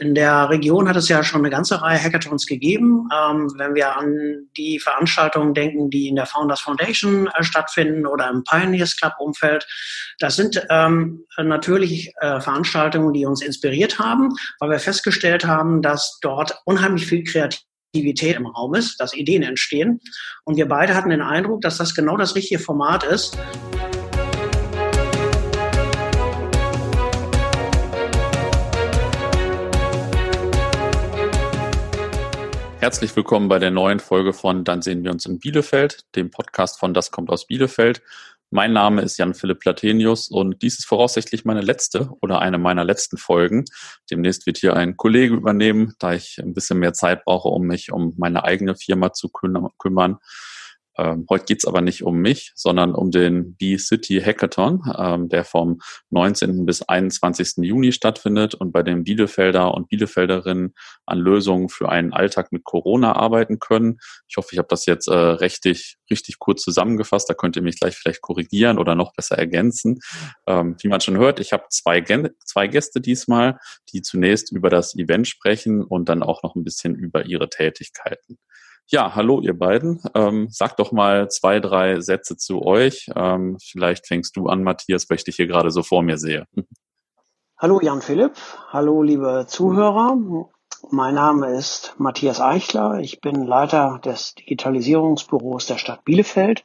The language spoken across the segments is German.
In der Region hat es ja schon eine ganze Reihe Hackathons gegeben. Ähm, wenn wir an die Veranstaltungen denken, die in der Founders Foundation äh, stattfinden oder im Pioneers Club Umfeld, das sind ähm, natürlich äh, Veranstaltungen, die uns inspiriert haben, weil wir festgestellt haben, dass dort unheimlich viel Kreativität im Raum ist, dass Ideen entstehen. Und wir beide hatten den Eindruck, dass das genau das richtige Format ist. Herzlich willkommen bei der neuen Folge von Dann sehen wir uns in Bielefeld, dem Podcast von Das kommt aus Bielefeld. Mein Name ist Jan-Philipp Platenius und dies ist voraussichtlich meine letzte oder eine meiner letzten Folgen. Demnächst wird hier ein Kollege übernehmen, da ich ein bisschen mehr Zeit brauche, um mich um meine eigene Firma zu kümmern. Ähm, heute geht's aber nicht um mich, sondern um den B-City Hackathon, ähm, der vom 19. bis 21. Juni stattfindet und bei den Bielefelder und Bielefelderinnen an Lösungen für einen Alltag mit Corona arbeiten können. Ich hoffe, ich habe das jetzt äh, richtig, richtig kurz zusammengefasst. Da könnt ihr mich gleich vielleicht korrigieren oder noch besser ergänzen. Ähm, wie man schon hört, ich habe zwei, zwei Gäste diesmal, die zunächst über das Event sprechen und dann auch noch ein bisschen über ihre Tätigkeiten. Ja, hallo ihr beiden. Ähm, sag doch mal zwei, drei Sätze zu euch. Ähm, vielleicht fängst du an, Matthias, weil ich dich hier gerade so vor mir sehe. Hallo Jan Philipp, hallo liebe Zuhörer. Mein Name ist Matthias Eichler. Ich bin Leiter des Digitalisierungsbüros der Stadt Bielefeld.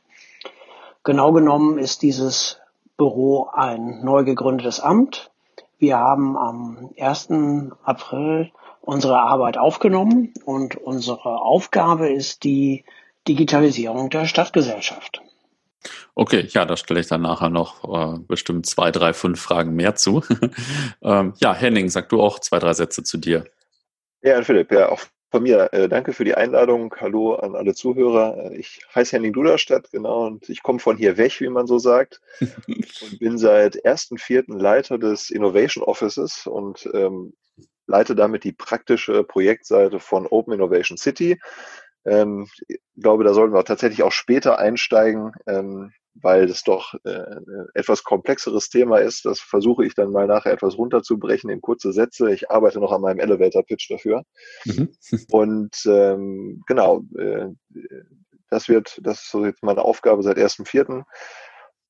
Genau genommen ist dieses Büro ein neu gegründetes Amt. Wir haben am 1. April unsere Arbeit aufgenommen und unsere Aufgabe ist die Digitalisierung der Stadtgesellschaft. Okay, ja, da stelle ich dann nachher noch äh, bestimmt zwei, drei, fünf Fragen mehr zu. ähm, ja, Henning, sag du auch zwei, drei Sätze zu dir. Ja, Philipp, ja, auch von mir äh, danke für die Einladung. Hallo an alle Zuhörer. Äh, ich heiße Henning Duderstadt, genau, und ich komme von hier weg, wie man so sagt, und bin seit 1.4. Leiter des Innovation Offices und ähm, leite damit die praktische Projektseite von Open Innovation City. Ähm, ich glaube, da sollten wir tatsächlich auch später einsteigen, ähm, weil das doch äh, etwas komplexeres Thema ist. Das versuche ich dann mal nachher etwas runterzubrechen in kurze Sätze. Ich arbeite noch an meinem Elevator Pitch dafür. Mhm. Und ähm, genau, äh, das wird, das ist so jetzt meine Aufgabe seit 1.4.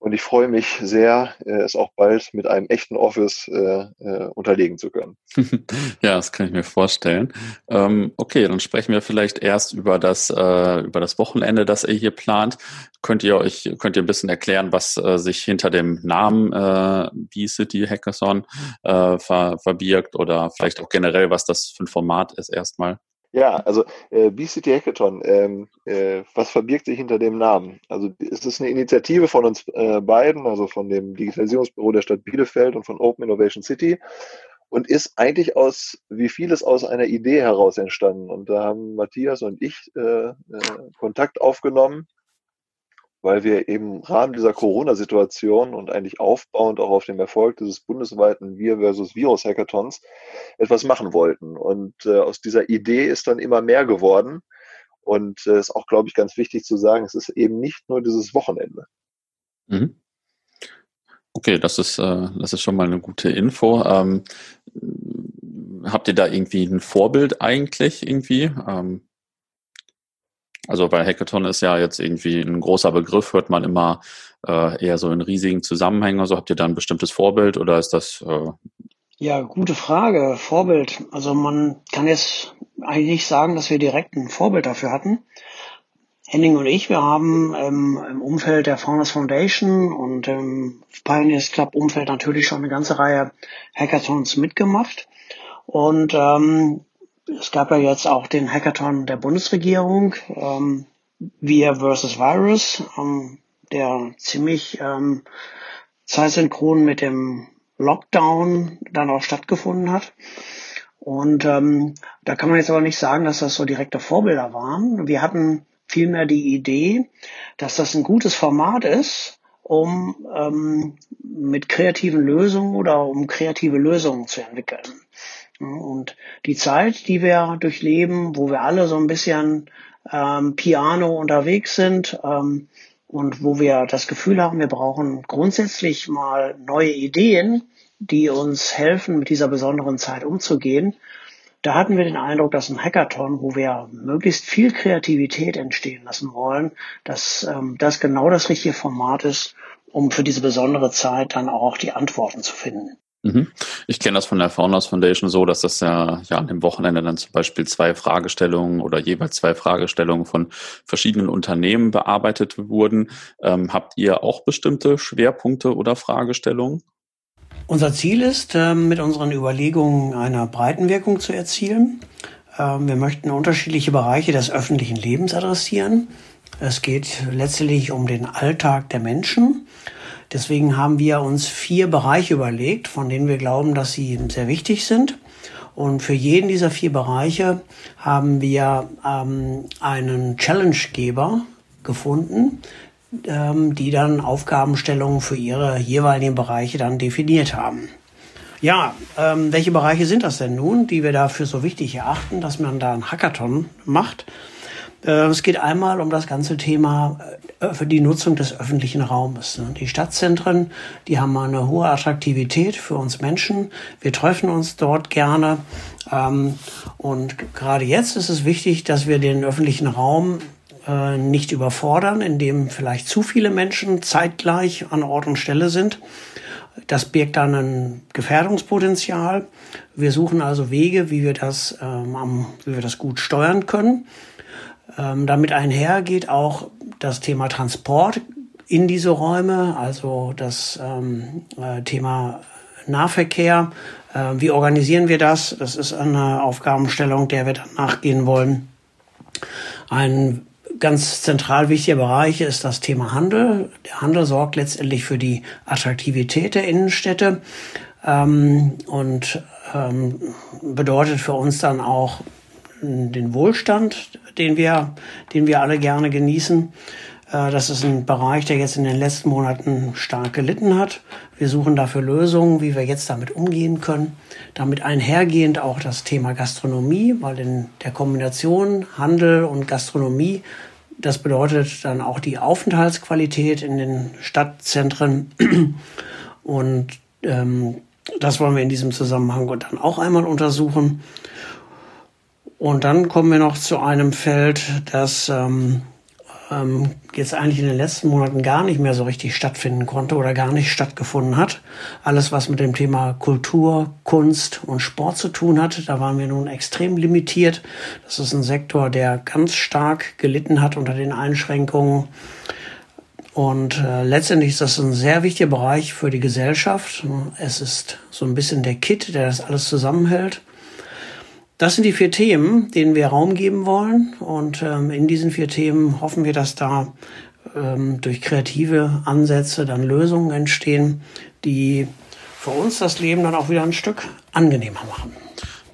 Und ich freue mich sehr, äh, es auch bald mit einem echten Office äh, äh, unterlegen zu können. ja, das kann ich mir vorstellen. Ähm, okay, dann sprechen wir vielleicht erst über das, äh, über das Wochenende, das ihr hier plant. Könnt ihr euch, könnt ihr ein bisschen erklären, was äh, sich hinter dem Namen äh, B-City Hackathon äh, ver verbirgt oder vielleicht auch generell, was das für ein Format ist erstmal? Ja, also äh, BCT Hackathon, ähm, äh, was verbirgt sich hinter dem Namen? Also es ist eine Initiative von uns äh, beiden, also von dem Digitalisierungsbüro der Stadt Bielefeld und von Open Innovation City und ist eigentlich aus, wie vieles aus einer Idee heraus entstanden. Und da haben Matthias und ich äh, äh, Kontakt aufgenommen weil wir eben im Rahmen dieser Corona-Situation und eigentlich aufbauend auch auf dem Erfolg dieses bundesweiten Wir versus Virus Hackathons etwas machen wollten. Und äh, aus dieser Idee ist dann immer mehr geworden. Und es äh, ist auch, glaube ich, ganz wichtig zu sagen, es ist eben nicht nur dieses Wochenende. Mhm. Okay, das ist, äh, das ist schon mal eine gute Info. Ähm, habt ihr da irgendwie ein Vorbild eigentlich irgendwie? Ähm, also bei Hackathon ist ja jetzt irgendwie ein großer Begriff, hört man immer äh, eher so in riesigen Zusammenhängen. Also habt ihr da ein bestimmtes Vorbild oder ist das? Äh ja, gute Frage. Vorbild. Also man kann jetzt eigentlich nicht sagen, dass wir direkt ein Vorbild dafür hatten. Henning und ich, wir haben ähm, im Umfeld der Founders Foundation und im Pioneers Club Umfeld natürlich schon eine ganze Reihe Hackathons mitgemacht. Und ähm, es gab ja jetzt auch den Hackathon der Bundesregierung, ähm, Wir versus Virus, ähm, der ziemlich ähm, zeitsynchron mit dem Lockdown dann auch stattgefunden hat. Und ähm, da kann man jetzt aber nicht sagen, dass das so direkte Vorbilder waren. Wir hatten vielmehr die Idee, dass das ein gutes Format ist, um ähm, mit kreativen Lösungen oder um kreative Lösungen zu entwickeln. Und die Zeit, die wir durchleben, wo wir alle so ein bisschen ähm, Piano unterwegs sind ähm, und wo wir das Gefühl haben, wir brauchen grundsätzlich mal neue Ideen, die uns helfen, mit dieser besonderen Zeit umzugehen, da hatten wir den Eindruck, dass ein Hackathon, wo wir möglichst viel Kreativität entstehen lassen wollen, dass ähm, das genau das richtige Format ist, um für diese besondere Zeit dann auch die Antworten zu finden. Mhm. Ich kenne das von der Founders Foundation so, dass das ja, ja an dem Wochenende dann zum Beispiel zwei Fragestellungen oder jeweils zwei Fragestellungen von verschiedenen Unternehmen bearbeitet wurden. Ähm, habt ihr auch bestimmte Schwerpunkte oder Fragestellungen? Unser Ziel ist, ähm, mit unseren Überlegungen eine Breitenwirkung zu erzielen. Ähm, wir möchten unterschiedliche Bereiche des öffentlichen Lebens adressieren. Es geht letztlich um den Alltag der Menschen. Deswegen haben wir uns vier Bereiche überlegt, von denen wir glauben, dass sie sehr wichtig sind. Und für jeden dieser vier Bereiche haben wir ähm, einen Challengegeber gefunden, ähm, die dann Aufgabenstellungen für ihre jeweiligen Bereiche dann definiert haben. Ja, ähm, welche Bereiche sind das denn nun, die wir dafür so wichtig erachten, dass man da ein Hackathon macht? Äh, es geht einmal um das ganze Thema äh, für die Nutzung des öffentlichen Raumes. Ne? Die Stadtzentren, die haben eine hohe Attraktivität für uns Menschen. Wir treffen uns dort gerne. Ähm, und gerade jetzt ist es wichtig, dass wir den öffentlichen Raum äh, nicht überfordern, indem vielleicht zu viele Menschen zeitgleich an Ort und Stelle sind. Das birgt dann ein Gefährdungspotenzial. Wir suchen also Wege, wie wir das, ähm, wie wir das gut steuern können. Ähm, damit einhergeht auch das Thema Transport in diese Räume, also das ähm, äh, Thema Nahverkehr. Äh, wie organisieren wir das? Das ist eine Aufgabenstellung, der wir dann nachgehen wollen. Ein ganz zentral wichtiger Bereich ist das Thema Handel. Der Handel sorgt letztendlich für die Attraktivität der Innenstädte ähm, und ähm, bedeutet für uns dann auch den Wohlstand, den wir, den wir alle gerne genießen. Äh, das ist ein Bereich, der jetzt in den letzten Monaten stark gelitten hat. Wir suchen dafür Lösungen, wie wir jetzt damit umgehen können. Damit einhergehend auch das Thema Gastronomie, weil in der Kombination Handel und Gastronomie, das bedeutet dann auch die Aufenthaltsqualität in den Stadtzentren. Und ähm, das wollen wir in diesem Zusammenhang dann auch einmal untersuchen. Und dann kommen wir noch zu einem Feld, das ähm, ähm, jetzt eigentlich in den letzten Monaten gar nicht mehr so richtig stattfinden konnte oder gar nicht stattgefunden hat. Alles, was mit dem Thema Kultur, Kunst und Sport zu tun hat, da waren wir nun extrem limitiert. Das ist ein Sektor, der ganz stark gelitten hat unter den Einschränkungen. Und äh, letztendlich ist das ein sehr wichtiger Bereich für die Gesellschaft. Es ist so ein bisschen der Kit, der das alles zusammenhält. Das sind die vier Themen, denen wir Raum geben wollen. Und ähm, in diesen vier Themen hoffen wir, dass da ähm, durch kreative Ansätze dann Lösungen entstehen, die für uns das Leben dann auch wieder ein Stück angenehmer machen.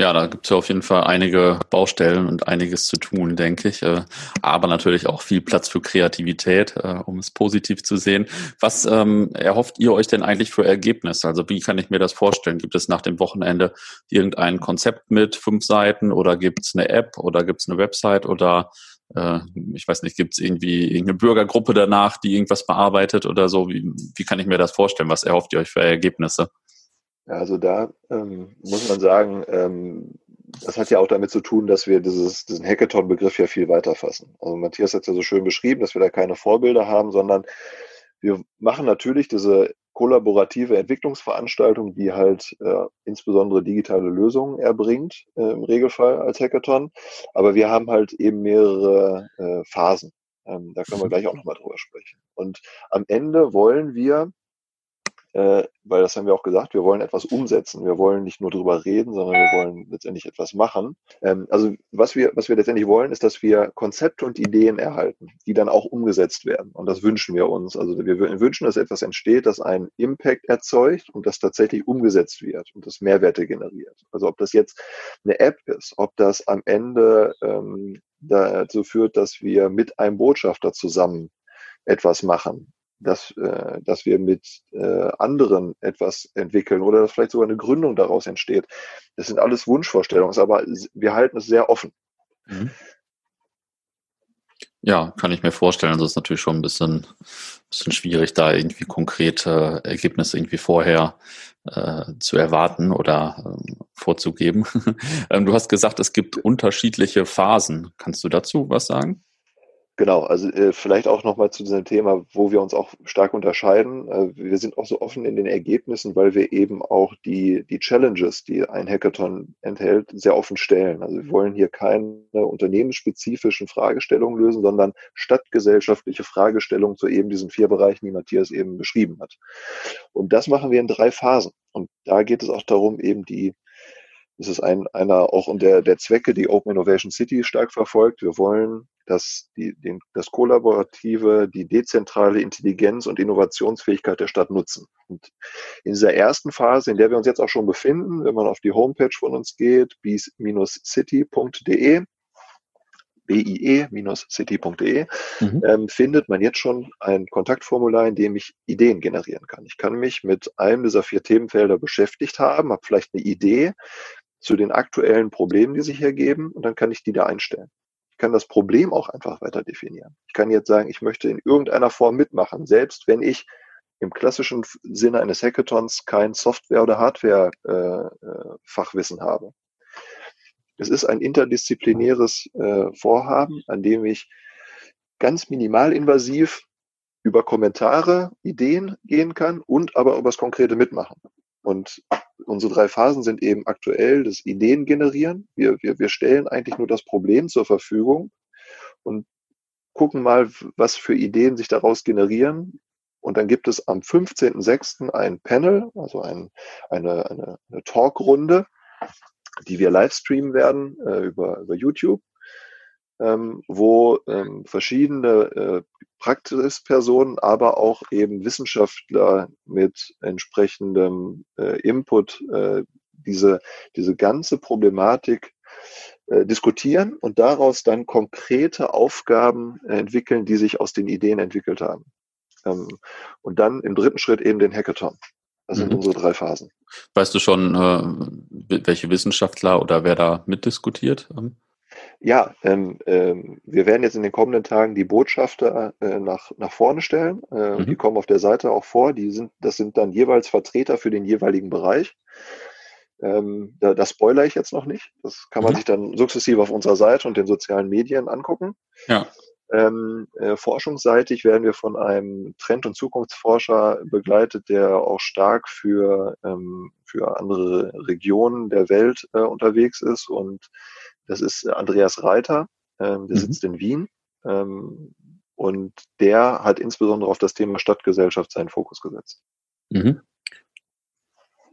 Ja, da gibt es ja auf jeden Fall einige Baustellen und einiges zu tun, denke ich. Äh, aber natürlich auch viel Platz für Kreativität, äh, um es positiv zu sehen. Was ähm, erhofft ihr euch denn eigentlich für Ergebnisse? Also wie kann ich mir das vorstellen? Gibt es nach dem Wochenende irgendein Konzept mit fünf Seiten oder gibt es eine App oder gibt es eine Website oder äh, ich weiß nicht, gibt es irgendwie irgendeine Bürgergruppe danach, die irgendwas bearbeitet oder so? Wie, wie kann ich mir das vorstellen? Was erhofft ihr euch für Ergebnisse? Also da ähm, muss man sagen, ähm, das hat ja auch damit zu tun, dass wir dieses, diesen Hackathon-Begriff ja viel weiter fassen. Also Matthias hat ja so schön beschrieben, dass wir da keine Vorbilder haben, sondern wir machen natürlich diese kollaborative Entwicklungsveranstaltung, die halt äh, insbesondere digitale Lösungen erbringt, äh, im Regelfall als Hackathon. Aber wir haben halt eben mehrere äh, Phasen. Ähm, da können wir gleich auch nochmal drüber sprechen. Und am Ende wollen wir äh, weil das haben wir auch gesagt, wir wollen etwas umsetzen. Wir wollen nicht nur drüber reden, sondern wir wollen letztendlich etwas machen. Ähm, also was wir, was wir letztendlich wollen, ist, dass wir Konzepte und Ideen erhalten, die dann auch umgesetzt werden. Und das wünschen wir uns. Also wir wünschen, dass etwas entsteht, das einen Impact erzeugt und das tatsächlich umgesetzt wird und das Mehrwerte generiert. Also ob das jetzt eine App ist, ob das am Ende ähm, dazu führt, dass wir mit einem Botschafter zusammen etwas machen, dass, äh, dass wir mit äh, anderen etwas entwickeln oder dass vielleicht sogar eine Gründung daraus entsteht. Das sind alles Wunschvorstellungen, aber wir halten es sehr offen. Mhm. Ja, kann ich mir vorstellen. Also es ist natürlich schon ein bisschen, bisschen schwierig, da irgendwie konkrete Ergebnisse irgendwie vorher äh, zu erwarten oder ähm, vorzugeben. ähm, du hast gesagt, es gibt unterschiedliche Phasen. Kannst du dazu was sagen? Genau, also äh, vielleicht auch nochmal zu diesem Thema, wo wir uns auch stark unterscheiden. Äh, wir sind auch so offen in den Ergebnissen, weil wir eben auch die, die Challenges, die ein Hackathon enthält, sehr offen stellen. Also wir wollen hier keine unternehmensspezifischen Fragestellungen lösen, sondern stadtgesellschaftliche Fragestellungen zu eben diesen vier Bereichen, die Matthias eben beschrieben hat. Und das machen wir in drei Phasen. Und da geht es auch darum, eben die das ist ein, einer auch der, der Zwecke, die Open Innovation City stark verfolgt. Wir wollen dass die, den, das Kollaborative, die dezentrale Intelligenz und Innovationsfähigkeit der Stadt nutzen. Und in dieser ersten Phase, in der wir uns jetzt auch schon befinden, wenn man auf die Homepage von uns geht, bis-city.de, bie-city.de, mhm. ähm, findet man jetzt schon ein Kontaktformular, in dem ich Ideen generieren kann. Ich kann mich mit einem dieser vier Themenfelder beschäftigt haben, habe vielleicht eine Idee zu den aktuellen Problemen, die sich ergeben, und dann kann ich die da einstellen kann das Problem auch einfach weiter definieren. Ich kann jetzt sagen, ich möchte in irgendeiner Form mitmachen, selbst wenn ich im klassischen Sinne eines Hackathons kein Software- oder Hardware-Fachwissen äh, äh habe. Es ist ein interdisziplinäres äh, Vorhaben, an dem ich ganz minimalinvasiv über Kommentare, Ideen gehen kann und aber über das konkrete Mitmachen. Und unsere drei Phasen sind eben aktuell das Ideen generieren. Wir, wir, wir stellen eigentlich nur das Problem zur Verfügung und gucken mal, was für Ideen sich daraus generieren. Und dann gibt es am 15.06. ein Panel, also ein, eine, eine, eine Talkrunde, die wir live streamen werden äh, über, über YouTube ähm, wo ähm, verschiedene äh, Praxispersonen, aber auch eben Wissenschaftler mit entsprechendem äh, Input äh, diese, diese ganze Problematik äh, diskutieren und daraus dann konkrete Aufgaben entwickeln, die sich aus den Ideen entwickelt haben. Ähm, und dann im dritten Schritt eben den Hackathon. Das sind mhm. unsere drei Phasen. Weißt du schon, äh, welche Wissenschaftler oder wer da mitdiskutiert? Ja, ähm, ähm, wir werden jetzt in den kommenden Tagen die Botschafter äh, nach, nach vorne stellen. Äh, mhm. Die kommen auf der Seite auch vor. Die sind, das sind dann jeweils Vertreter für den jeweiligen Bereich. Ähm, da, das spoilere ich jetzt noch nicht. Das kann man mhm. sich dann sukzessive auf unserer Seite und den sozialen Medien angucken. Ja. Ähm, äh, forschungsseitig werden wir von einem Trend- und Zukunftsforscher begleitet, der auch stark für, ähm, für andere Regionen der Welt äh, unterwegs ist und das ist Andreas Reiter, ähm, der mhm. sitzt in Wien. Ähm, und der hat insbesondere auf das Thema Stadtgesellschaft seinen Fokus gesetzt. Mhm.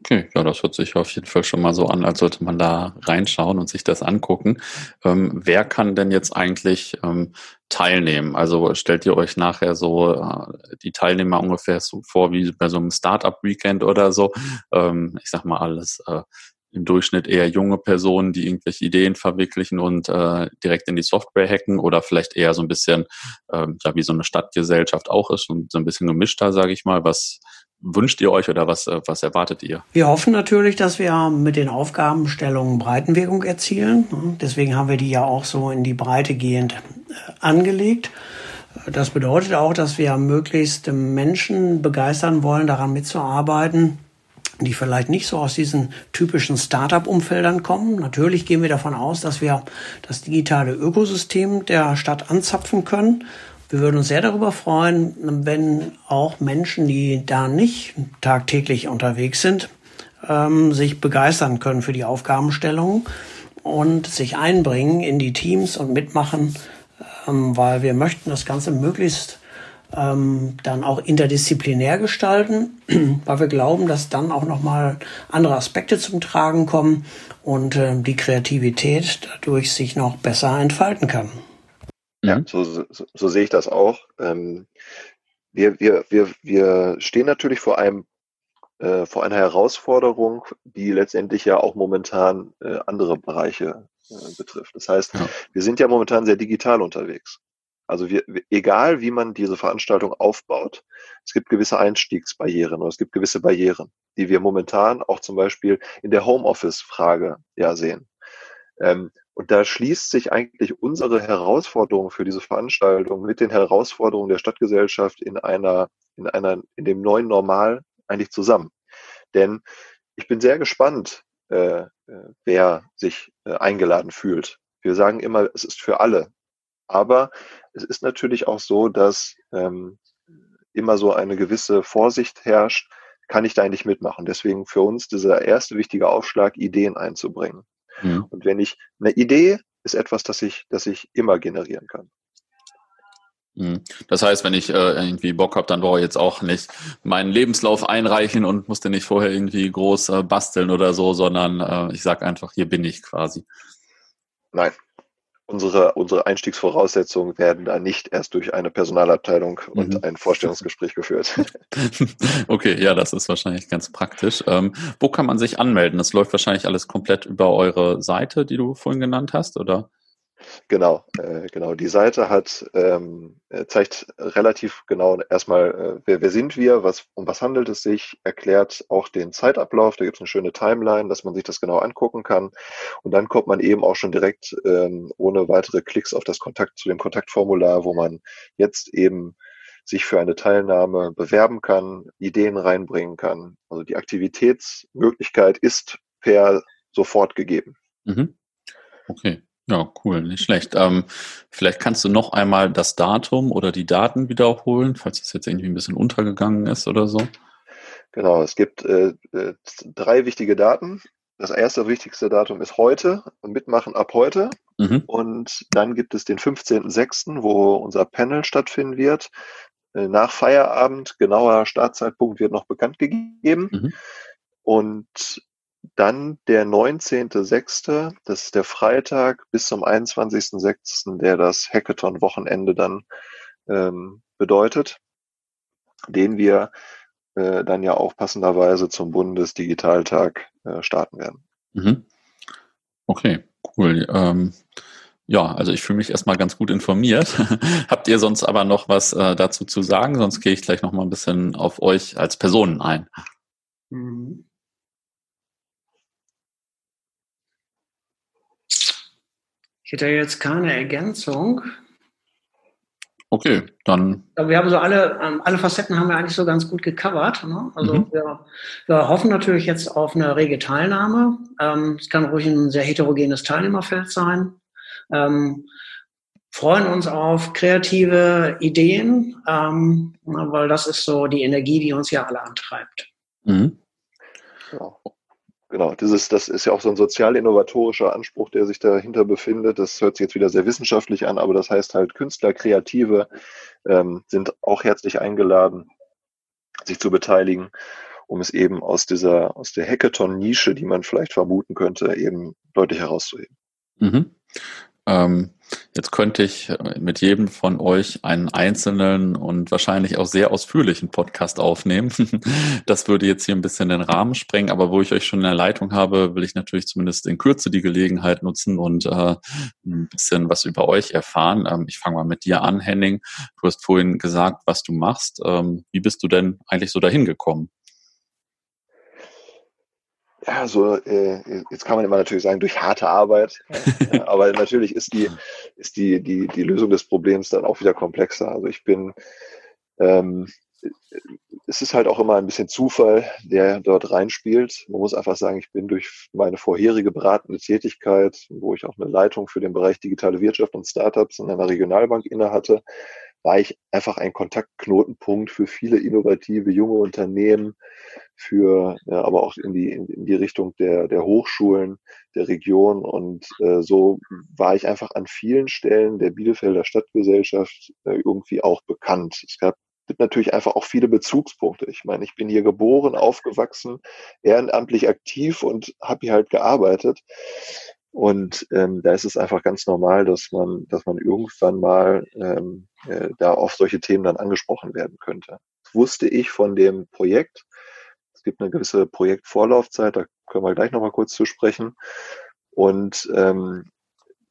Okay, ja, das hört sich auf jeden Fall schon mal so an, als sollte man da reinschauen und sich das angucken. Ähm, wer kann denn jetzt eigentlich ähm, teilnehmen? Also stellt ihr euch nachher so äh, die Teilnehmer ungefähr so vor wie bei so einem Startup-Weekend oder so? Ähm, ich sag mal alles äh, im Durchschnitt eher junge Personen, die irgendwelche Ideen verwirklichen und äh, direkt in die Software hacken oder vielleicht eher so ein bisschen, ähm, ja, wie so eine Stadtgesellschaft auch ist und so ein bisschen gemischter, sage ich mal. Was wünscht ihr euch oder was, äh, was erwartet ihr? Wir hoffen natürlich, dass wir mit den Aufgabenstellungen Breitenwirkung erzielen. Deswegen haben wir die ja auch so in die Breite gehend äh, angelegt. Das bedeutet auch, dass wir möglichst Menschen begeistern wollen, daran mitzuarbeiten, die vielleicht nicht so aus diesen typischen Startup-Umfeldern kommen. Natürlich gehen wir davon aus, dass wir das digitale Ökosystem der Stadt anzapfen können. Wir würden uns sehr darüber freuen, wenn auch Menschen, die da nicht tagtäglich unterwegs sind, ähm, sich begeistern können für die Aufgabenstellung und sich einbringen in die Teams und mitmachen, ähm, weil wir möchten das Ganze möglichst ähm, dann auch interdisziplinär gestalten, weil wir glauben, dass dann auch nochmal andere Aspekte zum Tragen kommen und äh, die Kreativität dadurch sich noch besser entfalten kann. Ja, so, so, so sehe ich das auch. Ähm, wir, wir, wir, wir stehen natürlich vor einem äh, vor einer Herausforderung, die letztendlich ja auch momentan äh, andere Bereiche äh, betrifft. Das heißt, ja. wir sind ja momentan sehr digital unterwegs. Also wir, egal wie man diese Veranstaltung aufbaut, es gibt gewisse Einstiegsbarrieren oder es gibt gewisse Barrieren, die wir momentan auch zum Beispiel in der Homeoffice-Frage ja sehen. Ähm, Und da schließt sich eigentlich unsere Herausforderung für diese Veranstaltung mit den Herausforderungen der Stadtgesellschaft in einer, in einer, in dem neuen Normal eigentlich zusammen. Denn ich bin sehr gespannt, äh, äh wer sich äh, eingeladen fühlt. Wir sagen immer, es ist für alle. Aber es ist natürlich auch so, dass ähm, immer so eine gewisse Vorsicht herrscht, kann ich da nicht mitmachen. Deswegen für uns dieser erste wichtige Aufschlag, Ideen einzubringen. Mhm. Und wenn ich eine Idee ist etwas, das ich, das ich immer generieren kann. Mhm. Das heißt, wenn ich äh, irgendwie Bock habe, dann brauche ich jetzt auch nicht meinen Lebenslauf einreichen und musste nicht vorher irgendwie groß äh, basteln oder so, sondern äh, ich sage einfach, hier bin ich quasi. Nein, unsere, unsere Einstiegsvoraussetzungen werden da nicht erst durch eine Personalabteilung und mhm. ein Vorstellungsgespräch geführt. okay, ja, das ist wahrscheinlich ganz praktisch. Ähm, wo kann man sich anmelden? Das läuft wahrscheinlich alles komplett über eure Seite, die du vorhin genannt hast, oder? Genau, äh, genau. Die Seite hat ähm, äh, zeigt relativ genau erstmal, äh, wer, wer sind wir, was um was handelt es sich, erklärt auch den Zeitablauf. Da gibt es eine schöne Timeline, dass man sich das genau angucken kann. Und dann kommt man eben auch schon direkt ähm, ohne weitere Klicks auf das Kontakt zu dem Kontaktformular, wo man jetzt eben sich für eine Teilnahme bewerben kann, Ideen reinbringen kann. Also die Aktivitätsmöglichkeit ist per sofort gegeben. Mhm. Okay. Ja, cool, nicht schlecht. Ähm, vielleicht kannst du noch einmal das Datum oder die Daten wiederholen, falls es jetzt irgendwie ein bisschen untergegangen ist oder so. Genau, es gibt äh, äh drei wichtige Daten. Das erste wichtigste Datum ist heute, mitmachen ab heute. Mhm. Und dann gibt es den 15.06., wo unser Panel stattfinden wird. Äh, nach Feierabend, genauer Startzeitpunkt wird noch bekannt gegeben. Mhm. Und dann der 19.06., das ist der Freitag, bis zum 21.06., der das Hackathon-Wochenende dann ähm, bedeutet, den wir äh, dann ja auch passenderweise zum Bundesdigitaltag äh, starten werden. Mhm. Okay, cool. Ähm, ja, also ich fühle mich erstmal ganz gut informiert. Habt ihr sonst aber noch was äh, dazu zu sagen? Sonst gehe ich gleich noch mal ein bisschen auf euch als Personen ein. Mhm. Ich hätte jetzt keine Ergänzung. Okay, dann. Wir haben so alle, ähm, alle Facetten haben wir eigentlich so ganz gut gecovert. Ne? Also mhm. wir, wir, hoffen natürlich jetzt auf eine rege Teilnahme. Ähm, es kann ruhig ein sehr heterogenes Teilnehmerfeld sein. Ähm, freuen uns auf kreative Ideen, ähm, weil das ist so die Energie, die uns ja alle antreibt. Mhm. Ja. Genau, dieses, das ist ja auch so ein sozial-innovatorischer Anspruch, der sich dahinter befindet. Das hört sich jetzt wieder sehr wissenschaftlich an, aber das heißt halt, Künstler, Kreative ähm, sind auch herzlich eingeladen, sich zu beteiligen, um es eben aus dieser, aus der Hackathon-Nische, die man vielleicht vermuten könnte, eben deutlich herauszuheben. Mhm. Ähm, jetzt könnte ich mit jedem von euch einen einzelnen und wahrscheinlich auch sehr ausführlichen Podcast aufnehmen. Das würde jetzt hier ein bisschen den Rahmen sprengen, aber wo ich euch schon in der Leitung habe, will ich natürlich zumindest in Kürze die Gelegenheit nutzen und äh, ein bisschen was über euch erfahren. Ähm, ich fange mal mit dir an, Henning. Du hast vorhin gesagt, was du machst. Ähm, wie bist du denn eigentlich so dahin gekommen? Ja, so, äh, jetzt kann man immer natürlich sagen, durch harte Arbeit. ja, aber natürlich ist die, ist die, die, die Lösung des Problems dann auch wieder komplexer. Also ich bin, ähm, es ist halt auch immer ein bisschen Zufall, der dort reinspielt. Man muss einfach sagen, ich bin durch meine vorherige beratende Tätigkeit, wo ich auch eine Leitung für den Bereich digitale Wirtschaft und Startups in einer Regionalbank inne hatte, war ich einfach ein Kontaktknotenpunkt für viele innovative junge Unternehmen, für ja, aber auch in die in, die Richtung der der Hochschulen der Region und äh, so war ich einfach an vielen Stellen der Bielefelder Stadtgesellschaft äh, irgendwie auch bekannt. Es gab gibt natürlich einfach auch viele Bezugspunkte. Ich meine, ich bin hier geboren, aufgewachsen, ehrenamtlich aktiv und habe hier halt gearbeitet. Und ähm, da ist es einfach ganz normal, dass man, dass man irgendwann mal ähm, äh, da auf solche Themen dann angesprochen werden könnte. Das wusste ich von dem Projekt. Es gibt eine gewisse Projektvorlaufzeit, da können wir gleich nochmal kurz zu sprechen. Und ähm,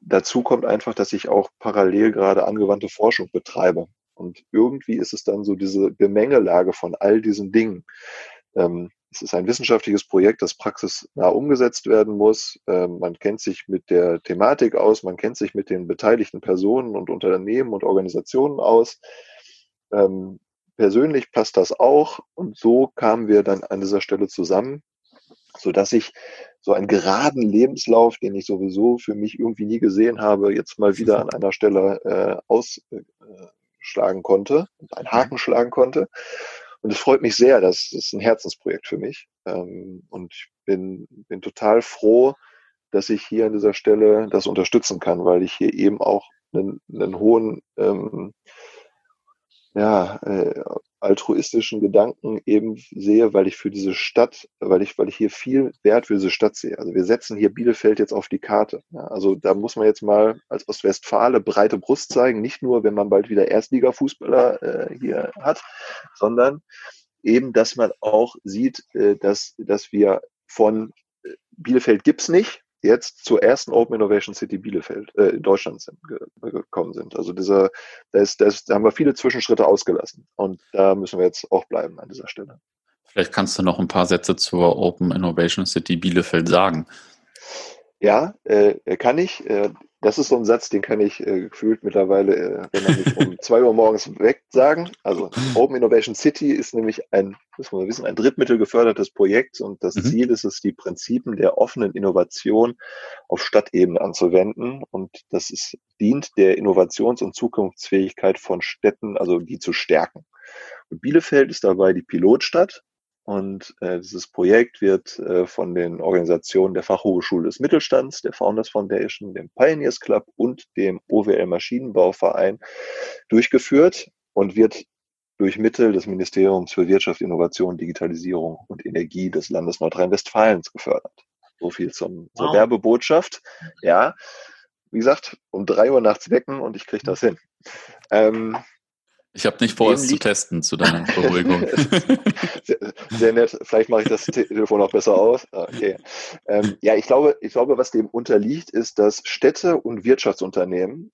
dazu kommt einfach, dass ich auch parallel gerade angewandte Forschung betreibe. Und irgendwie ist es dann so diese Gemengelage von all diesen Dingen. Ähm, es ist ein wissenschaftliches Projekt, das praxisnah umgesetzt werden muss. Ähm, man kennt sich mit der Thematik aus, man kennt sich mit den beteiligten Personen und Unternehmen und Organisationen aus. Ähm, persönlich passt das auch und so kamen wir dann an dieser Stelle zusammen, so dass ich so einen geraden Lebenslauf, den ich sowieso für mich irgendwie nie gesehen habe, jetzt mal wieder an einer Stelle äh, ausschlagen konnte einen Haken mhm. schlagen konnte. Und es freut mich sehr, das ist ein Herzensprojekt für mich. Ähm, und ich bin, bin total froh, dass ich hier an dieser Stelle das unterstützen kann, weil ich hier eben auch einen, einen hohen ähm, ja, äh, altruistischen Gedanken eben sehe, weil ich für diese Stadt, weil ich, weil ich hier viel Wert für diese Stadt sehe. Also wir setzen hier Bielefeld jetzt auf die Karte. Ja, also da muss man jetzt mal als Ostwestfale breite Brust zeigen, nicht nur, wenn man bald wieder Erstliga-Fußballer äh, hier hat, sondern eben, dass man auch sieht, äh, dass, dass wir von äh, Bielefeld gibt's nicht, jetzt zur ersten Open Innovation City Bielefeld äh, in Deutschland sind, gekommen sind. Also dieser, da, ist, da, ist, da haben wir viele Zwischenschritte ausgelassen und da müssen wir jetzt auch bleiben an dieser Stelle. Vielleicht kannst du noch ein paar Sätze zur Open Innovation City Bielefeld sagen. Ja, äh, kann ich. Äh, das ist so ein Satz, den kann ich äh, gefühlt mittlerweile, äh, wenn man nicht um zwei Uhr morgens weg sagen. Also Open Innovation City ist nämlich ein, das muss man wissen, ein drittmittelgefördertes Projekt und das mhm. Ziel ist es, die Prinzipien der offenen Innovation auf Stadtebene anzuwenden und das ist, dient der Innovations- und Zukunftsfähigkeit von Städten, also die zu stärken. Und Bielefeld ist dabei die Pilotstadt und äh, dieses Projekt wird äh, von den Organisationen der Fachhochschule des Mittelstands, der Founders Foundation, dem Pioneers Club und dem OWL Maschinenbauverein durchgeführt und wird durch Mittel des Ministeriums für Wirtschaft, Innovation, Digitalisierung und Energie des Landes Nordrhein-Westfalens gefördert. So viel zum, zur wow. Werbebotschaft. Ja, wie gesagt, um drei Uhr nachts wecken und ich kriege das hin. Ähm, ich habe nicht vor, es zu testen zu deiner Beruhigung. sehr, sehr, nett. Vielleicht mache ich das Telefon auch besser aus. Ah, okay. Ähm, ja, ich glaube, ich glaube, was dem unterliegt, ist, dass Städte und Wirtschaftsunternehmen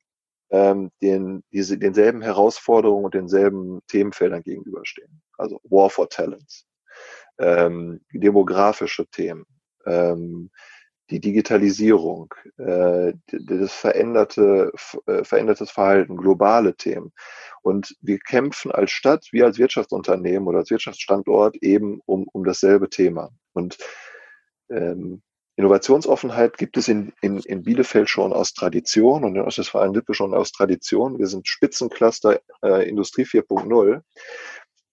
ähm, den, diese, denselben Herausforderungen und denselben Themenfeldern gegenüberstehen. Also War for Talents, ähm, demografische Themen, ähm, die Digitalisierung, äh, das veränderte, äh, verändertes Verhalten, globale Themen. Und wir kämpfen als Stadt, wir als Wirtschaftsunternehmen oder als Wirtschaftsstandort eben um, um dasselbe Thema. Und ähm, Innovationsoffenheit gibt es in, in, in Bielefeld schon aus Tradition und in Ostwestfalen-Lippe schon aus Tradition. Wir sind Spitzencluster äh, Industrie 4.0.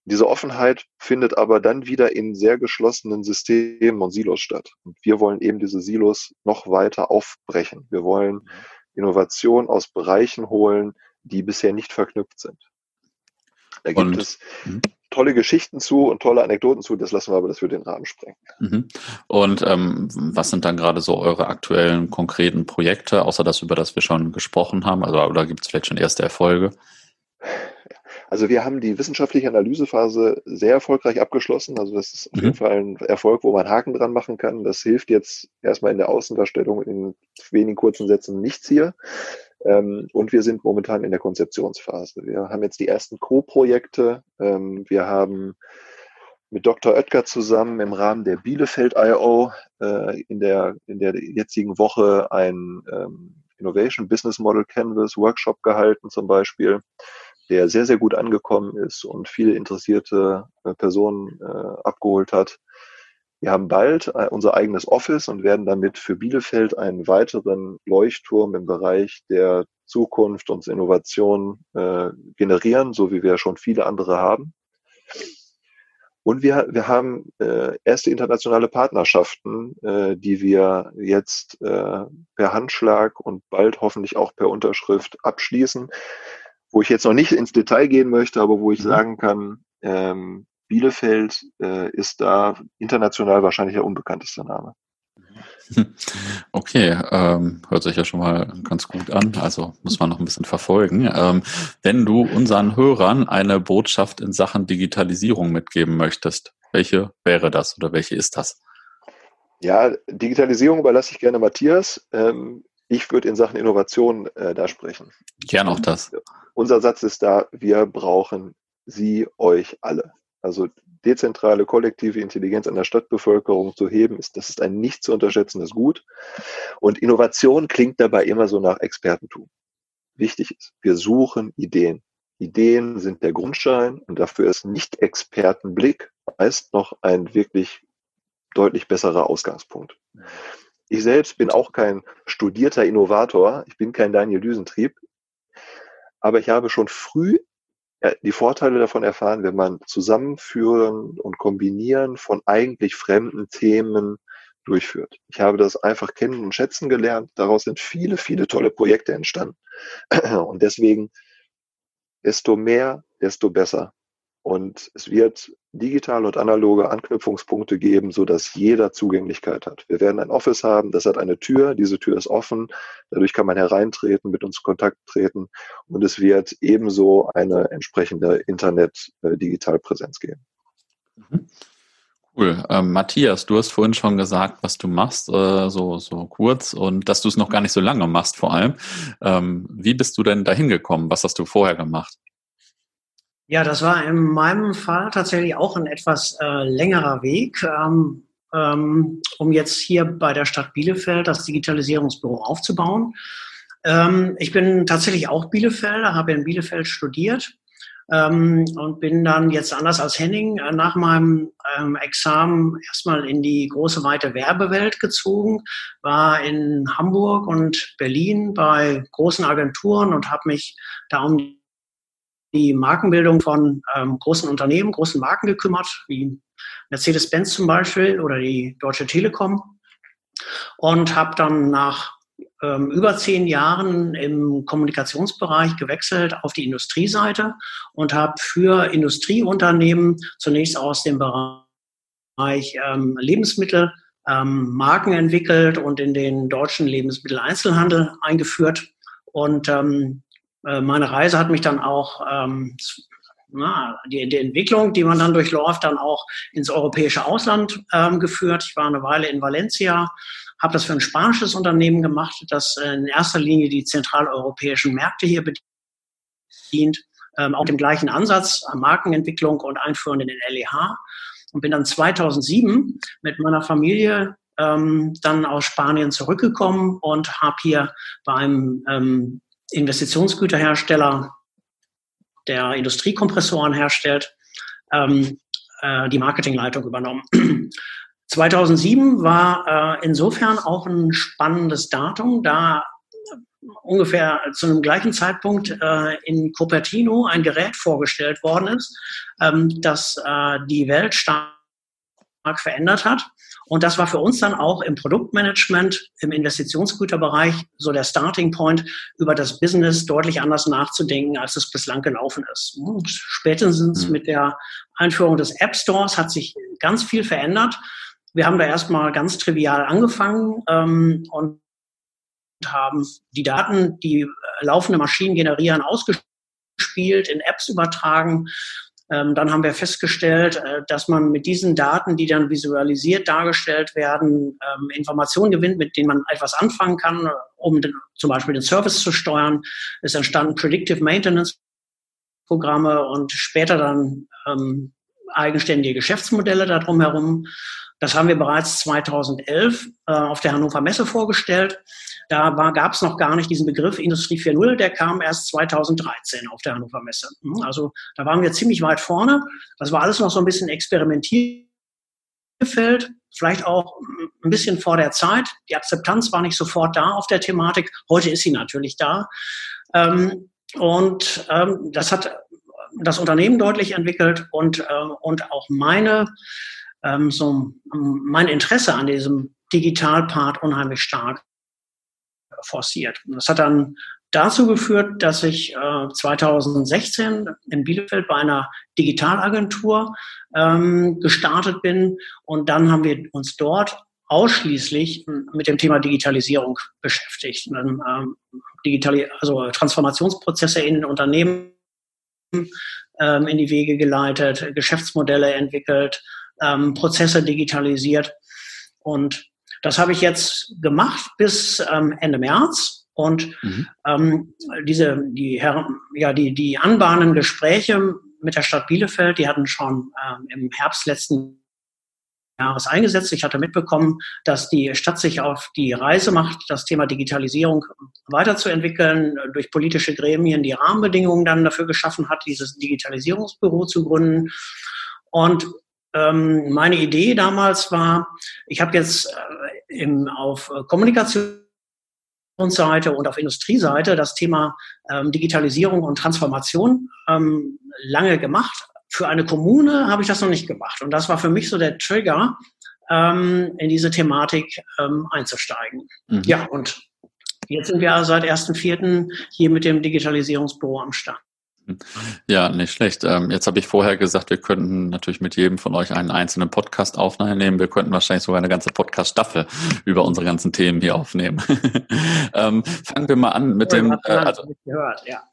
Diese Offenheit findet aber dann wieder in sehr geschlossenen Systemen und Silos statt. Und wir wollen eben diese Silos noch weiter aufbrechen. Wir wollen mhm. Innovation aus Bereichen holen, die bisher nicht verknüpft sind. Da gibt und, es mh. tolle Geschichten zu und tolle Anekdoten zu, das lassen wir aber, das würde den Rahmen sprengen. Mhm. Und ähm, was sind dann gerade so eure aktuellen konkreten Projekte, außer das, über das wir schon gesprochen haben? Also, oder gibt es vielleicht schon erste Erfolge? Also wir haben die wissenschaftliche Analysephase sehr erfolgreich abgeschlossen. Also das ist auf mhm. jeden Fall ein Erfolg, wo man Haken dran machen kann. Das hilft jetzt erstmal in der Außendarstellung in wenigen kurzen Sätzen nichts hier. Ähm, und wir sind momentan in der Konzeptionsphase. Wir haben jetzt die ersten Co-Projekte. Ähm, wir haben mit Dr. Oetker zusammen im Rahmen der Bielefeld I.O. Äh, in, der, in der jetzigen Woche ein ähm, Innovation Business Model Canvas Workshop gehalten zum Beispiel, der sehr, sehr gut angekommen ist und viele interessierte äh, Personen äh, abgeholt hat. Wir haben bald äh, unser eigenes Office und werden damit für Bielefeld einen weiteren Leuchtturm im Bereich der Zukunft und Innovation generieren, so wie wir schon viele andere haben. Und wir, wir haben äh, erste internationale Partnerschaften, äh, die wir jetzt äh, per Handschlag und bald hoffentlich auch per Unterschrift abschließen, wo ich jetzt noch nicht ins Detail gehen möchte, aber wo ich mhm. sagen kann, ähm, Bielefeld äh, ist da international wahrscheinlich der unbekannteste Name. Okay, ähm, hört sich ja schon mal ganz gut an. Also muss man noch ein bisschen verfolgen. Ähm, wenn du unseren Hörern eine Botschaft in Sachen Digitalisierung mitgeben möchtest, welche wäre das oder welche ist das? Ja, Digitalisierung überlasse ich gerne Matthias. Ähm, ich würde in Sachen Innovation äh, da sprechen. Gern auch das. Unser Satz ist da, wir brauchen Sie, euch alle. Also dezentrale, kollektive Intelligenz an der Stadtbevölkerung zu heben, ist, das ist ein nicht zu unterschätzendes Gut. Und Innovation klingt dabei immer so nach Expertentum. Wichtig ist, wir suchen Ideen. Ideen sind der Grundstein und dafür ist Nicht-Expertenblick meist noch ein wirklich deutlich besserer Ausgangspunkt. Ich selbst bin auch kein studierter Innovator. Ich bin kein Daniel Düsentrieb. Aber ich habe schon früh die Vorteile davon erfahren, wenn man Zusammenführen und Kombinieren von eigentlich fremden Themen durchführt. Ich habe das einfach kennen und schätzen gelernt. Daraus sind viele, viele tolle Projekte entstanden. Und deswegen, desto mehr, desto besser. Und es wird digitale und analoge Anknüpfungspunkte geben, so dass jeder Zugänglichkeit hat. Wir werden ein Office haben, das hat eine Tür, diese Tür ist offen, dadurch kann man hereintreten, mit uns in Kontakt treten und es wird ebenso eine entsprechende Internet-Digitalpräsenz geben. Mhm. Cool. Ähm, Matthias, du hast vorhin schon gesagt, was du machst, äh, so, so kurz und dass du es noch gar nicht so lange machst vor allem. Ähm, wie bist du denn dahin gekommen? Was hast du vorher gemacht? Ja, das war in meinem Fall tatsächlich auch ein etwas äh, längerer Weg, ähm, ähm, um jetzt hier bei der Stadt Bielefeld das Digitalisierungsbüro aufzubauen. Ähm, ich bin tatsächlich auch Bielefelder, habe in Bielefeld studiert ähm, und bin dann jetzt anders als Henning äh, nach meinem ähm, Examen erstmal in die große weite Werbewelt gezogen, war in Hamburg und Berlin bei großen Agenturen und habe mich da um die Markenbildung von ähm, großen Unternehmen, großen Marken gekümmert, wie Mercedes-Benz zum Beispiel oder die Deutsche Telekom. Und habe dann nach ähm, über zehn Jahren im Kommunikationsbereich gewechselt auf die Industrieseite und habe für Industrieunternehmen zunächst aus dem Bereich ähm, Lebensmittel ähm, Marken entwickelt und in den deutschen Lebensmitteleinzelhandel eingeführt. Und ähm, äh, meine Reise hat mich dann auch ähm, na, die, die Entwicklung, die man dann durchläuft, dann auch ins europäische Ausland ähm, geführt. Ich war eine Weile in Valencia, habe das für ein spanisches Unternehmen gemacht, das in erster Linie die zentraleuropäischen Märkte hier bedient, ähm, auch dem gleichen Ansatz, äh, Markenentwicklung und Einführen in den LEH. Und bin dann 2007 mit meiner Familie ähm, dann aus Spanien zurückgekommen und habe hier beim ähm, Investitionsgüterhersteller, der Industriekompressoren herstellt, ähm, äh, die Marketingleitung übernommen. 2007 war äh, insofern auch ein spannendes Datum, da ungefähr zu einem gleichen Zeitpunkt äh, in Cupertino ein Gerät vorgestellt worden ist, ähm, das äh, die Welt stark verändert hat. Und das war für uns dann auch im Produktmanagement, im Investitionsgüterbereich so der Starting Point, über das Business deutlich anders nachzudenken, als es bislang gelaufen ist. Spätestens mhm. mit der Einführung des App Stores hat sich ganz viel verändert. Wir haben da erstmal ganz trivial angefangen ähm, und haben die Daten, die laufende Maschinen generieren, ausgespielt, in Apps übertragen dann haben wir festgestellt, äh, dass man mit diesen Daten, die dann visualisiert dargestellt werden, ähm, Informationen gewinnt, mit denen man etwas anfangen kann, um zum Beispiel den Service zu steuern. Es entstanden Predictive Maintenance Programme und später dann ähm, eigenständige Geschäftsmodelle darum herum. Das haben wir bereits 2011 äh, auf der Hannover Messe vorgestellt. Da gab es noch gar nicht diesen Begriff Industrie 4.0, der kam erst 2013 auf der Hannover Messe. Mhm, also da waren wir ziemlich weit vorne. Das war alles noch so ein bisschen Experimentierfeld, vielleicht auch ein bisschen vor der Zeit. Die Akzeptanz war nicht sofort da auf der Thematik. Heute ist sie natürlich da. Ähm, und ähm, das hat das Unternehmen deutlich entwickelt und, äh, und auch meine, ähm, so, mein Interesse an diesem Digitalpart unheimlich stark forciert. Das hat dann dazu geführt, dass ich äh, 2016 in Bielefeld bei einer Digitalagentur ähm, gestartet bin und dann haben wir uns dort ausschließlich mit dem Thema Digitalisierung beschäftigt. dann, ähm, Digitali also Transformationsprozesse in den Unternehmen ähm, in die Wege geleitet, Geschäftsmodelle entwickelt, ähm, Prozesse digitalisiert und das habe ich jetzt gemacht bis ähm, Ende März. Und mhm. ähm, diese, die, ja, die, die anbahnenden Gespräche mit der Stadt Bielefeld. Die hatten schon ähm, im Herbst letzten Jahres eingesetzt. Ich hatte mitbekommen, dass die Stadt sich auf die Reise macht, das Thema Digitalisierung weiterzuentwickeln, durch politische Gremien die Rahmenbedingungen dann dafür geschaffen hat, dieses Digitalisierungsbüro zu gründen. Und ähm, meine Idee damals war, ich habe jetzt äh, im, auf Kommunikationsseite und auf Industrieseite das Thema ähm, Digitalisierung und Transformation ähm, lange gemacht. Für eine Kommune habe ich das noch nicht gemacht. Und das war für mich so der Trigger, ähm, in diese Thematik ähm, einzusteigen. Mhm. Ja, und jetzt sind wir seit 1.4. hier mit dem Digitalisierungsbüro am Start. Ja, nicht schlecht. Ähm, jetzt habe ich vorher gesagt, wir könnten natürlich mit jedem von euch einen einzelnen Podcast aufnehmen. Wir könnten wahrscheinlich sogar eine ganze Podcast-Staffel über unsere ganzen Themen hier aufnehmen. ähm, fangen wir mal an mit dem, äh, also, gehört, ja.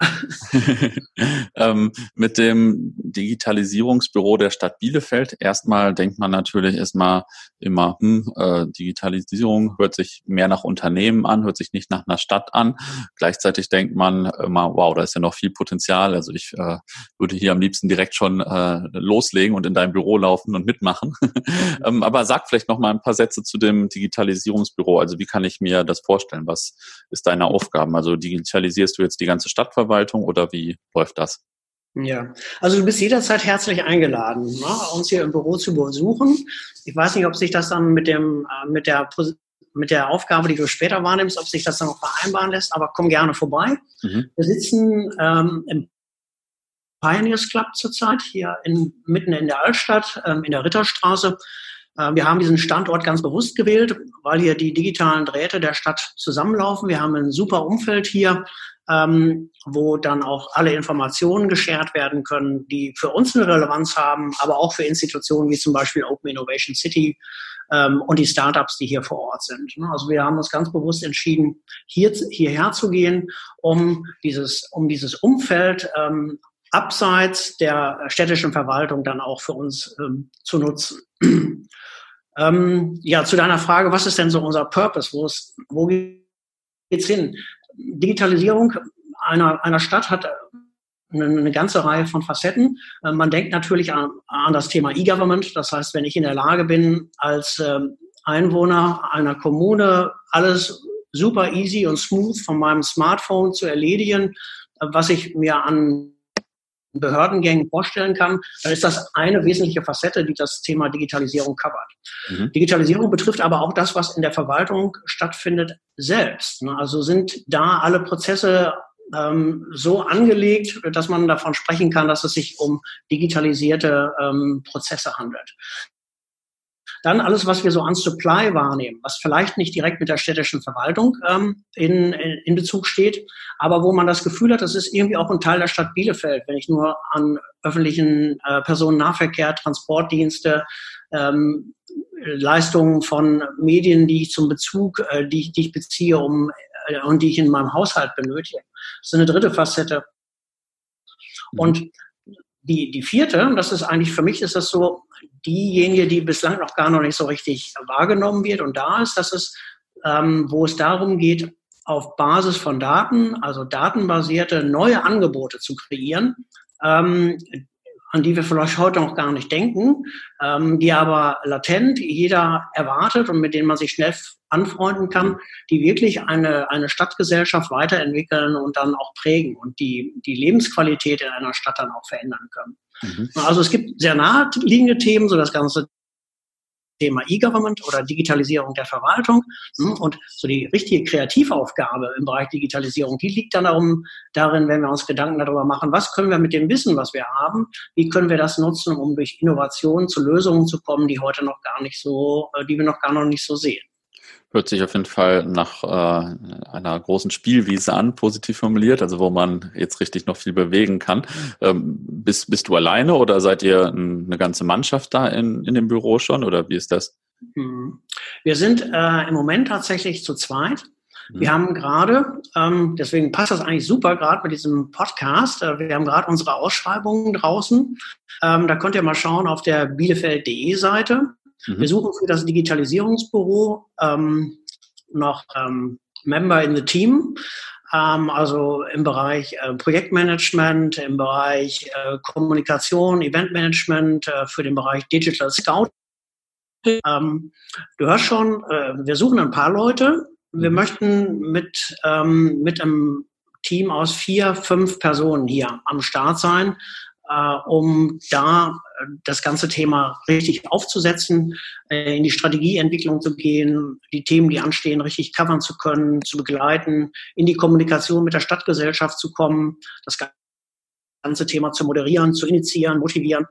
ähm, mit dem Digitalisierungsbüro der Stadt Bielefeld. Erstmal denkt man natürlich erstmal immer, hm, äh, Digitalisierung hört sich mehr nach Unternehmen an, hört sich nicht nach einer Stadt an. Gleichzeitig denkt man immer, wow, da ist ja noch viel Potenzial also ich äh, würde hier am liebsten direkt schon äh, loslegen und in dein Büro laufen und mitmachen. ähm, aber sag vielleicht noch mal ein paar Sätze zu dem Digitalisierungsbüro. Also wie kann ich mir das vorstellen? Was ist deine Aufgaben? Also digitalisierst du jetzt die ganze Stadtverwaltung oder wie läuft das? Ja, also du bist jederzeit herzlich eingeladen, ne, uns hier im Büro zu besuchen. Ich weiß nicht, ob sich das dann mit dem äh, mit der mit der Aufgabe, die du später wahrnimmst, ob sich das dann noch vereinbaren lässt, aber komm gerne vorbei. Mhm. Wir sitzen ähm, im Pioneers Club zurzeit hier in, mitten in der Altstadt, ähm, in der Ritterstraße. Äh, wir haben diesen Standort ganz bewusst gewählt, weil hier die digitalen Drähte der Stadt zusammenlaufen. Wir haben ein super Umfeld hier, ähm, wo dann auch alle Informationen geshared werden können, die für uns eine Relevanz haben, aber auch für Institutionen wie zum Beispiel Open Innovation City ähm, und die Startups, die hier vor Ort sind. Ne? Also wir haben uns ganz bewusst entschieden, hier, hierher zu gehen, um dieses, um dieses Umfeld ähm, abseits der städtischen Verwaltung dann auch für uns ähm, zu nutzen. ähm, ja, zu deiner Frage, was ist denn so unser Purpose? Wo, ist, wo geht's hin? Digitalisierung einer, einer Stadt hat eine, ganze Reihe von Facetten. Äh, man denkt natürlich an, an das Thema E-Government. Das heißt, wenn ich in der Lage bin, als ähm, Einwohner einer Kommune alles super easy und smooth von meinem Smartphone zu erledigen, äh, was ich mir an Behördengängen vorstellen kann, dann ist das eine wesentliche Facette, die das Thema Digitalisierung covert. Mhm. Digitalisierung betrifft aber auch das, was in der Verwaltung stattfindet, selbst. Ne? Also sind da alle Prozesse ähm, so angelegt, dass man davon sprechen kann, dass es sich um digitalisierte ähm, Prozesse handelt. Dann alles, was wir so an Supply wahrnehmen, was vielleicht nicht direkt mit der städtischen Verwaltung ähm, in, in Bezug steht, aber wo man das Gefühl hat, das ist irgendwie auch ein Teil der Stadt Bielefeld, wenn ich nur an öffentlichen äh, Personennahverkehr, Transportdienste, ähm, Leistungen von Medien, die ich zum Bezug, äh, die, die ich beziehe, um äh, und die ich in meinem Haushalt benötige. Das ist eine dritte Facette. Mhm. Und die, die vierte, das ist eigentlich für mich ist das so diejenige, die bislang noch gar noch nicht so richtig wahrgenommen wird und da ist, dass es, ähm, wo es darum geht, auf Basis von Daten, also datenbasierte neue Angebote zu kreieren, ähm, an die wir vielleicht heute noch gar nicht denken, ähm, die aber latent jeder erwartet und mit denen man sich schnell anfreunden kann, die wirklich eine, eine Stadtgesellschaft weiterentwickeln und dann auch prägen und die, die Lebensqualität in einer Stadt dann auch verändern können. Mhm. Also es gibt sehr naheliegende Themen, so das ganze Thema E-Government oder Digitalisierung der Verwaltung. Hm, und so die richtige Kreativaufgabe im Bereich Digitalisierung, die liegt dann darum, darin, wenn wir uns Gedanken darüber machen, was können wir mit dem Wissen, was wir haben, wie können wir das nutzen, um durch Innovation zu Lösungen zu kommen, die heute noch gar nicht so, äh, die wir noch gar noch nicht so sehen. Hört sich auf jeden Fall nach äh, einer großen Spielwiese an, positiv formuliert, also wo man jetzt richtig noch viel bewegen kann. Ähm, bist, bist du alleine oder seid ihr eine ganze Mannschaft da in, in dem Büro schon oder wie ist das? Hm. Wir sind äh, im Moment tatsächlich zu zweit. Wir hm. haben gerade, ähm, deswegen passt das eigentlich super gerade mit diesem Podcast, äh, wir haben gerade unsere Ausschreibungen draußen. Ähm, da könnt ihr mal schauen auf der bielefeld.de Seite. Mhm. Wir suchen für das Digitalisierungsbüro ähm, noch ähm, Member in the Team. ähm, also im Bereich äh, Projektmanagement, im Bereich äh, Kommunikation, Eventmanagement, äh, für den Bereich Digital Scout. Ähm, du hörst schon, äh, wir suchen ein paar Leute. Wir mhm. möchten mit, ähm, mit einem Team aus vier, fünf Personen hier am Start sein, um da äh, das ganze Thema richtig aufzusetzen, äh, in die Strategieentwicklung zu gehen, die Themen, die anstehen, richtig covern zu können, zu begleiten, in die Kommunikation mit der Stadtgesellschaft zu kommen, das ganze Thema zu moderieren, zu initiieren, motivieren.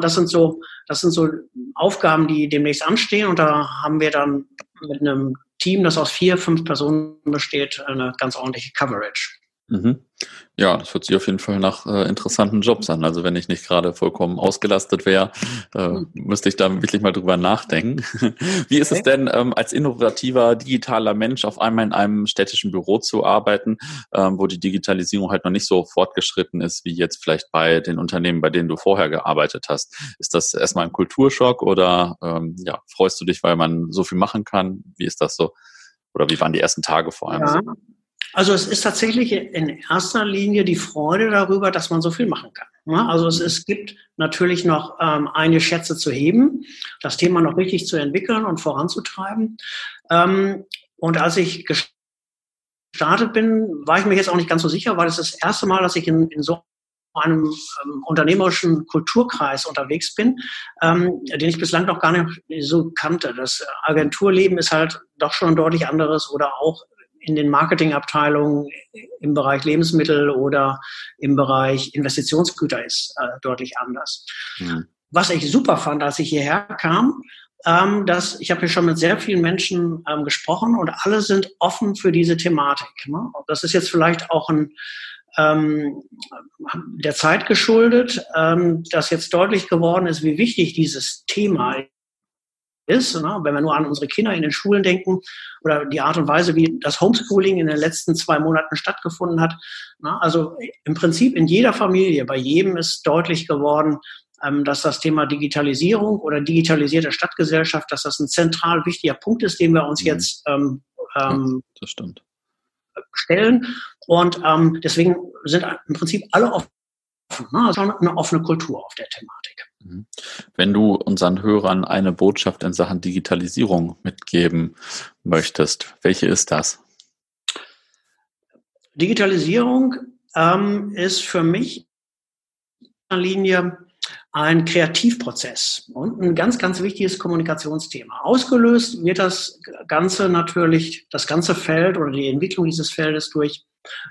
Das sind so, das sind so Aufgaben, die demnächst anstehen und da haben wir dann mit einem Team, das aus vier, fünf Personen besteht, eine ganz ordentliche Coverage. Mhm. Ja, das hört sich auf jeden Fall nach äh, interessanten Jobs an. Also wenn ich nicht gerade vollkommen ausgelastet wäre, äh, mhm. müsste ich da wirklich mal drüber nachdenken. Wie ist es denn, ähm, als innovativer, digitaler Mensch auf einmal in einem städtischen Büro zu arbeiten, ähm, wo die Digitalisierung halt noch nicht so fortgeschritten ist, wie jetzt vielleicht bei den Unternehmen, bei denen du vorher gearbeitet hast? Ist das erstmal ein Kulturschock oder ähm, ja, freust du dich, weil man so viel machen kann? Wie ist das so? Oder wie waren die ersten Tage vor allem? Ja. So? Also es ist tatsächlich in erster Linie die Freude darüber, dass man so viel machen kann. Also es, es gibt natürlich noch ähm, einige Schätze zu heben, das Thema noch richtig zu entwickeln und voranzutreiben. Ähm, und als ich gestartet bin, war ich mir jetzt auch nicht ganz so sicher, weil es das erste Mal, dass ich in, in so einem ähm, unternehmerischen Kulturkreis unterwegs bin, ähm, den ich bislang noch gar nicht so kannte. Das Agenturleben ist halt doch schon deutlich anderes oder auch in den Marketingabteilungen im Bereich Lebensmittel oder im Bereich Investitionsgüter ist äh, deutlich anders. Mhm. Was ich super fand, als ich hierher kam, ähm, dass ich habe hier schon mit sehr vielen Menschen ähm, gesprochen und alle sind offen für diese Thematik. Ne? Das ist jetzt vielleicht auch ein ähm, der Zeit geschuldet, ähm, dass jetzt deutlich geworden ist, wie wichtig dieses Thema ist. Ne? Wenn wir nur an unsere Kinder in den Schulen denken oder die Art und Weise, wie das Homeschooling in den letzten zwei Monaten stattgefunden hat. Ne? Also im Prinzip in jeder Familie, bei jedem ist deutlich geworden, ähm, dass das Thema Digitalisierung oder digitalisierte Stadtgesellschaft, dass das ein zentral wichtiger Punkt ist, den wir uns mhm. jetzt ähm, ähm, das stimmt. stellen. Und ähm, deswegen sind im Prinzip alle offen. Ne? Also eine offene Kultur auf der Thematik. Mhm. Wenn du unseren Hörern eine Botschaft in Sachen Digitalisierung mitgeben möchtest, welche ist das? Digitalisierung ähm, ist für mich in Linie ein Kreativprozess und ein ganz, ganz wichtiges Kommunikationsthema. Ausgelöst wird das Ganze natürlich, das ganze Feld oder die Entwicklung dieses Feldes durch,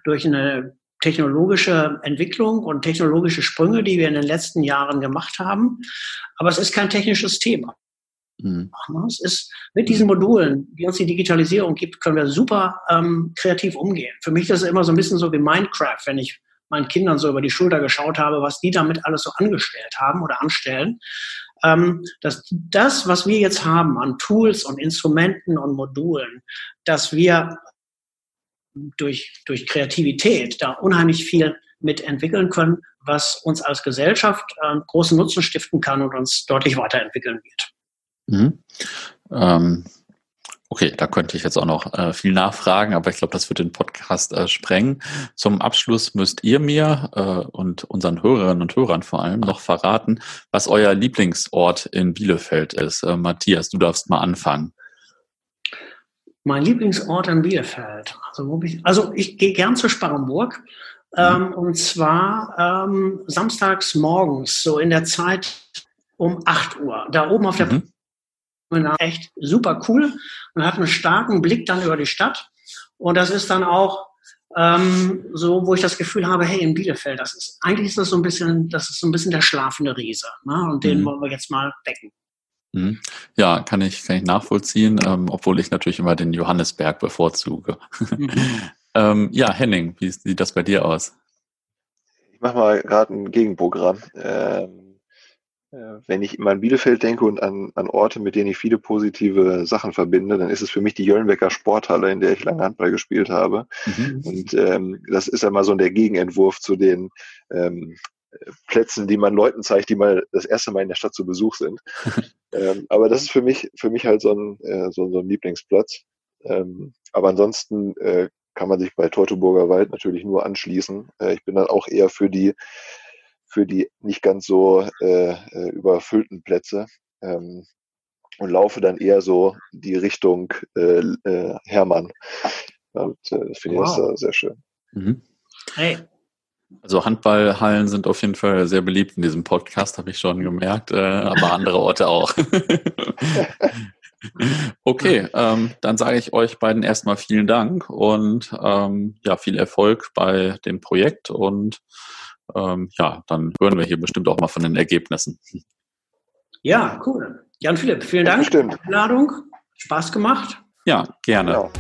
durch eine technologische Entwicklung und technologische Sprünge, die wir in den letzten Jahren gemacht haben. Aber es ist kein technisches Thema. Mhm. Es ist mit diesen Modulen, die uns die Digitalisierung gibt, können wir super ähm, kreativ umgehen. Für mich ist es immer so ein bisschen so wie Minecraft, wenn ich meinen Kindern so über die Schulter geschaut habe, was die damit alles so angestellt haben oder anstellen. Ähm, dass das, was wir jetzt haben an Tools und Instrumenten und Modulen, dass wir durch, durch Kreativität da unheimlich viel mitentwickeln können, was uns als Gesellschaft äh, großen Nutzen stiften kann und uns deutlich weiterentwickeln wird. Mhm. Ähm, okay, da könnte ich jetzt auch noch äh, viel nachfragen, aber ich glaube, das wird den Podcast äh, sprengen. Zum Abschluss müsst ihr mir äh, und unseren Hörerinnen und Hörern vor allem noch verraten, was euer Lieblingsort in Bielefeld ist. Äh, Matthias, du darfst mal anfangen. Mein Lieblingsort in Bielefeld. Also, ich, also ich gehe gern zur Sparrenburg. Ähm, und zwar ähm, samstags morgens, so in der Zeit um 8 Uhr. Da oben auf der mhm. echt super cool. Man hat einen starken Blick dann über die Stadt. Und das ist dann auch ähm, so, wo ich das Gefühl habe, hey, in Bielefeld, das ist, eigentlich ist das so ein bisschen, das ist so ein bisschen der schlafende Riese. Ne? Und den mhm. wollen wir jetzt mal wecken. Mhm. Ja, kann ich, kann ich nachvollziehen, ähm, obwohl ich natürlich immer den Johannesberg bevorzuge. Mhm. ähm, ja, Henning, wie sieht das bei dir aus? Ich mache mal gerade ein Gegenprogramm. Ähm, äh, wenn ich immer an Bielefeld denke und an, an Orte, mit denen ich viele positive Sachen verbinde, dann ist es für mich die Jöllenbecker Sporthalle, in der ich lange Handball gespielt habe. Mhm. Und ähm, das ist einmal so der Gegenentwurf zu den ähm, Plätzen, die man Leuten zeigt, die mal das erste Mal in der Stadt zu Besuch sind. ähm, aber das ist für mich, für mich halt so ein, äh, so, so ein Lieblingsplatz. Ähm, aber ansonsten äh, kann man sich bei Teutoburger Wald natürlich nur anschließen. Äh, ich bin dann auch eher für die, für die nicht ganz so äh, äh überfüllten Plätze ähm, und laufe dann eher so die Richtung äh, äh, Hermann. Und äh, finde wow. ich das sehr schön. Mhm. Hey. Also Handballhallen sind auf jeden Fall sehr beliebt in diesem Podcast, habe ich schon gemerkt, äh, aber andere Orte auch. okay, ähm, dann sage ich euch beiden erstmal vielen Dank und ähm, ja, viel Erfolg bei dem Projekt und ähm, ja, dann hören wir hier bestimmt auch mal von den Ergebnissen. Ja, cool. Jan Philipp, vielen Dank für die Einladung. Spaß gemacht. Ja, gerne. Genau.